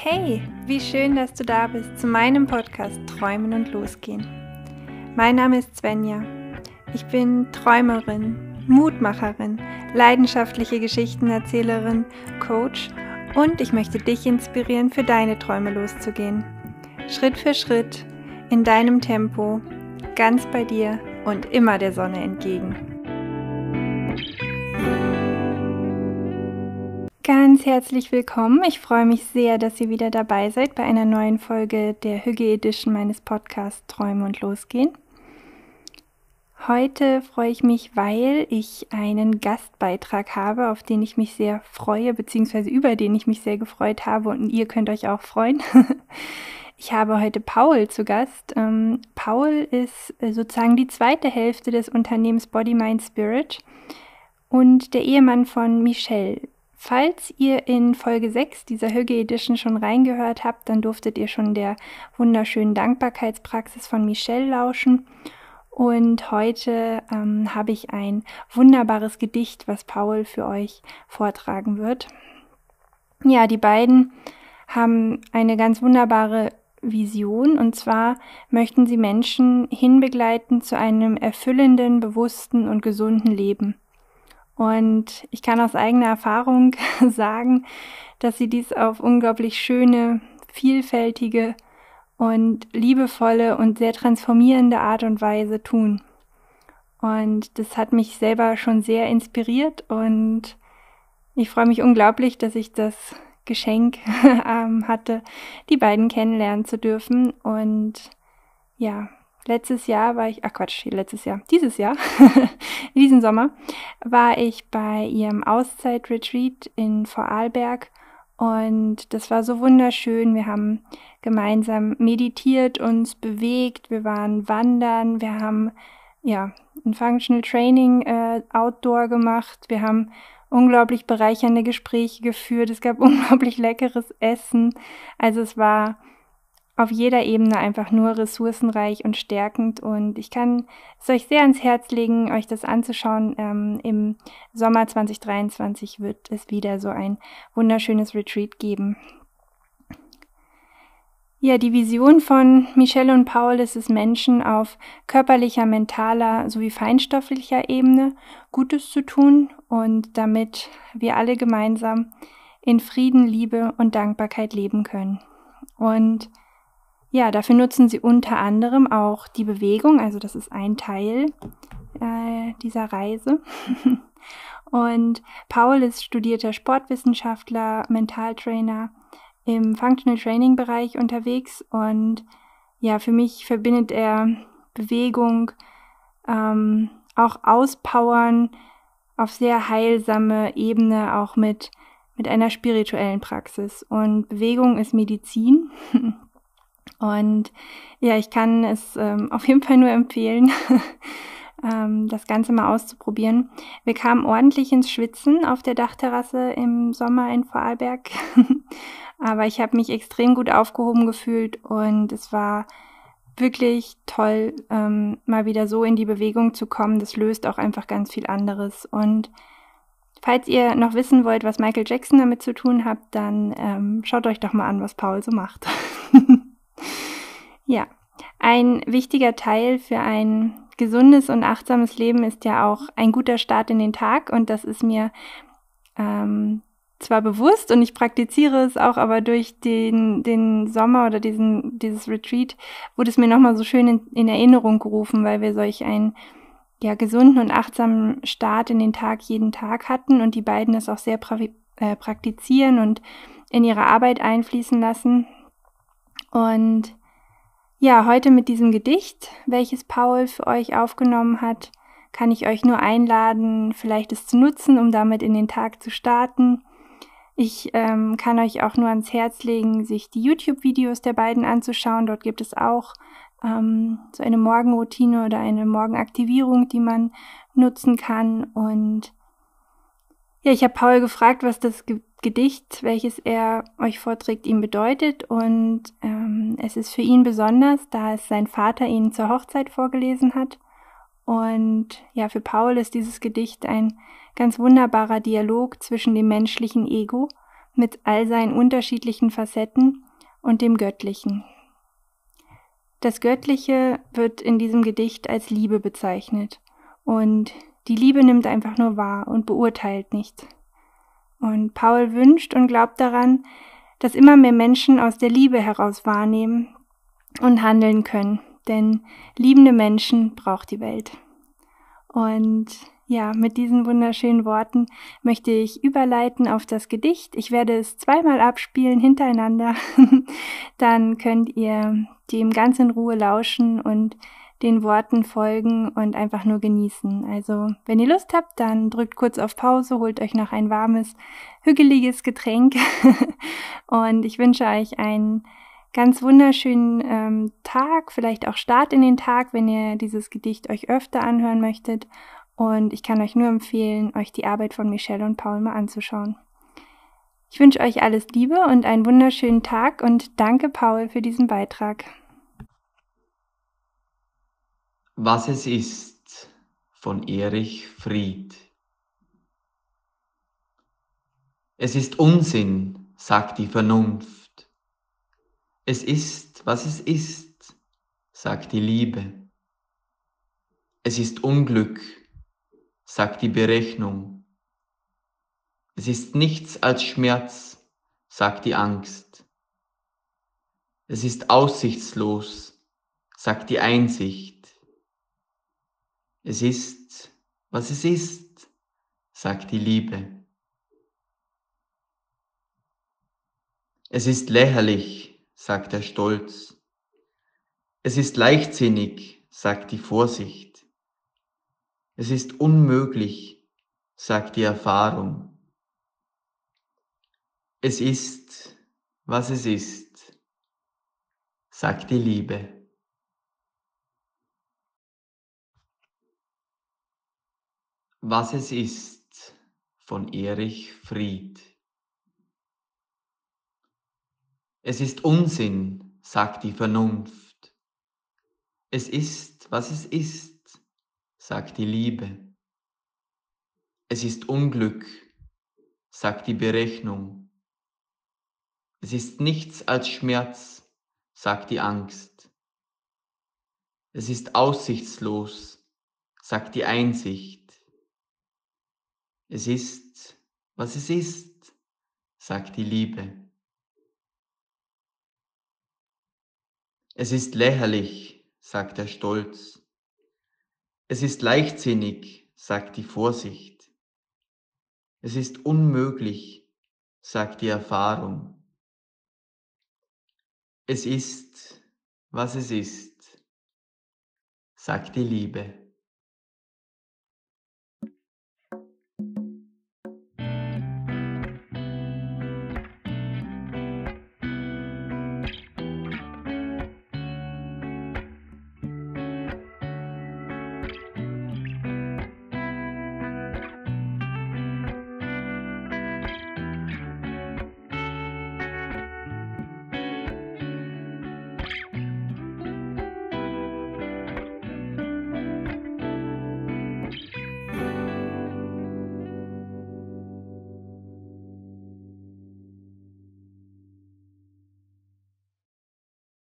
Hey, wie schön, dass du da bist zu meinem Podcast Träumen und Losgehen. Mein Name ist Svenja. Ich bin Träumerin, Mutmacherin, leidenschaftliche Geschichtenerzählerin, Coach und ich möchte dich inspirieren, für deine Träume loszugehen. Schritt für Schritt, in deinem Tempo, ganz bei dir und immer der Sonne entgegen. Ganz herzlich willkommen. Ich freue mich sehr, dass ihr wieder dabei seid bei einer neuen Folge der Hüge Edition meines Podcasts Träume und Losgehen. Heute freue ich mich, weil ich einen Gastbeitrag habe, auf den ich mich sehr freue, beziehungsweise über den ich mich sehr gefreut habe und ihr könnt euch auch freuen. Ich habe heute Paul zu Gast. Ähm, Paul ist äh, sozusagen die zweite Hälfte des Unternehmens Body Mind Spirit und der Ehemann von Michelle. Falls ihr in Folge 6 dieser Hüge Edition schon reingehört habt, dann durftet ihr schon der wunderschönen Dankbarkeitspraxis von Michelle lauschen. Und heute ähm, habe ich ein wunderbares Gedicht, was Paul für euch vortragen wird. Ja, die beiden haben eine ganz wunderbare Vision und zwar möchten sie Menschen hinbegleiten zu einem erfüllenden, bewussten und gesunden Leben. Und ich kann aus eigener Erfahrung sagen, dass sie dies auf unglaublich schöne, vielfältige und liebevolle und sehr transformierende Art und Weise tun. Und das hat mich selber schon sehr inspiriert und ich freue mich unglaublich, dass ich das Geschenk ähm, hatte, die beiden kennenlernen zu dürfen. Und ja, letztes Jahr war ich, ach Quatsch, letztes Jahr, dieses Jahr, diesen Sommer, war ich bei ihrem Auszeit-Retreat in Vorarlberg und das war so wunderschön. Wir haben gemeinsam meditiert, uns bewegt, wir waren wandern, wir haben ja ein Functional Training äh, Outdoor gemacht, wir haben unglaublich bereichernde Gespräche geführt, es gab unglaublich leckeres Essen. Also es war auf jeder Ebene einfach nur ressourcenreich und stärkend. Und ich kann es euch sehr ans Herz legen, euch das anzuschauen. Ähm, Im Sommer 2023 wird es wieder so ein wunderschönes Retreat geben. Ja, die Vision von Michelle und Paul ist es, Menschen auf körperlicher, mentaler sowie feinstofflicher Ebene Gutes zu tun und damit wir alle gemeinsam in Frieden, Liebe und Dankbarkeit leben können. Und ja, dafür nutzen sie unter anderem auch die Bewegung, also das ist ein Teil äh, dieser Reise. Und Paul ist studierter Sportwissenschaftler, Mentaltrainer im Functional Training Bereich unterwegs und ja, für mich verbindet er Bewegung, ähm, auch Auspowern auf sehr heilsame Ebene, auch mit, mit einer spirituellen Praxis. Und Bewegung ist Medizin. Und ja, ich kann es ähm, auf jeden Fall nur empfehlen, ähm, das Ganze mal auszuprobieren. Wir kamen ordentlich ins Schwitzen auf der Dachterrasse im Sommer in Vorarlberg. Aber ich habe mich extrem gut aufgehoben gefühlt und es war wirklich toll, ähm, mal wieder so in die Bewegung zu kommen. Das löst auch einfach ganz viel anderes. Und falls ihr noch wissen wollt, was Michael Jackson damit zu tun hat, dann ähm, schaut euch doch mal an, was Paul so macht. Ja, ein wichtiger Teil für ein gesundes und achtsames Leben ist ja auch ein guter Start in den Tag und das ist mir ähm, zwar bewusst und ich praktiziere es auch, aber durch den, den Sommer oder diesen, dieses Retreat wurde es mir nochmal so schön in, in Erinnerung gerufen, weil wir solch einen ja, gesunden und achtsamen Start in den Tag jeden Tag hatten und die beiden das auch sehr pra äh, praktizieren und in ihre Arbeit einfließen lassen. Und ja, heute mit diesem Gedicht, welches Paul für euch aufgenommen hat, kann ich euch nur einladen, vielleicht es zu nutzen, um damit in den Tag zu starten. Ich ähm, kann euch auch nur ans Herz legen, sich die YouTube-Videos der beiden anzuschauen. Dort gibt es auch ähm, so eine Morgenroutine oder eine Morgenaktivierung, die man nutzen kann. Und ja, ich habe Paul gefragt, was das Gedicht, welches er euch vorträgt, ihm bedeutet. Und ähm, es ist für ihn besonders, da es sein Vater ihn zur Hochzeit vorgelesen hat. Und ja, für Paul ist dieses Gedicht ein ganz wunderbarer Dialog zwischen dem menschlichen Ego, mit all seinen unterschiedlichen Facetten und dem Göttlichen. Das Göttliche wird in diesem Gedicht als Liebe bezeichnet und die Liebe nimmt einfach nur wahr und beurteilt nicht. Und Paul wünscht und glaubt daran, dass immer mehr Menschen aus der Liebe heraus wahrnehmen und handeln können, denn liebende Menschen braucht die Welt. Und ja, mit diesen wunderschönen Worten möchte ich überleiten auf das Gedicht. Ich werde es zweimal abspielen hintereinander. Dann könnt ihr dem ganz in Ruhe lauschen und den Worten folgen und einfach nur genießen. Also, wenn ihr Lust habt, dann drückt kurz auf Pause, holt euch noch ein warmes, hügeliges Getränk und ich wünsche euch einen ganz wunderschönen ähm, Tag, vielleicht auch Start in den Tag, wenn ihr dieses Gedicht euch öfter anhören möchtet. Und ich kann euch nur empfehlen, euch die Arbeit von Michelle und Paul mal anzuschauen. Ich wünsche euch alles Liebe und einen wunderschönen Tag und danke Paul für diesen Beitrag. Was es ist von Erich Fried. Es ist Unsinn, sagt die Vernunft. Es ist, was es ist, sagt die Liebe. Es ist Unglück, sagt die Berechnung. Es ist nichts als Schmerz, sagt die Angst. Es ist aussichtslos, sagt die Einsicht. Es ist, was es ist, sagt die Liebe. Es ist lächerlich, sagt der Stolz. Es ist leichtsinnig, sagt die Vorsicht. Es ist unmöglich, sagt die Erfahrung. Es ist, was es ist, sagt die Liebe. Was es ist von Erich Fried. Es ist Unsinn, sagt die Vernunft. Es ist, was es ist, sagt die Liebe. Es ist Unglück, sagt die Berechnung. Es ist nichts als Schmerz, sagt die Angst. Es ist aussichtslos, sagt die Einsicht. Es ist, was es ist, sagt die Liebe. Es ist lächerlich, sagt der Stolz. Es ist leichtsinnig, sagt die Vorsicht. Es ist unmöglich, sagt die Erfahrung. Es ist, was es ist, sagt die Liebe.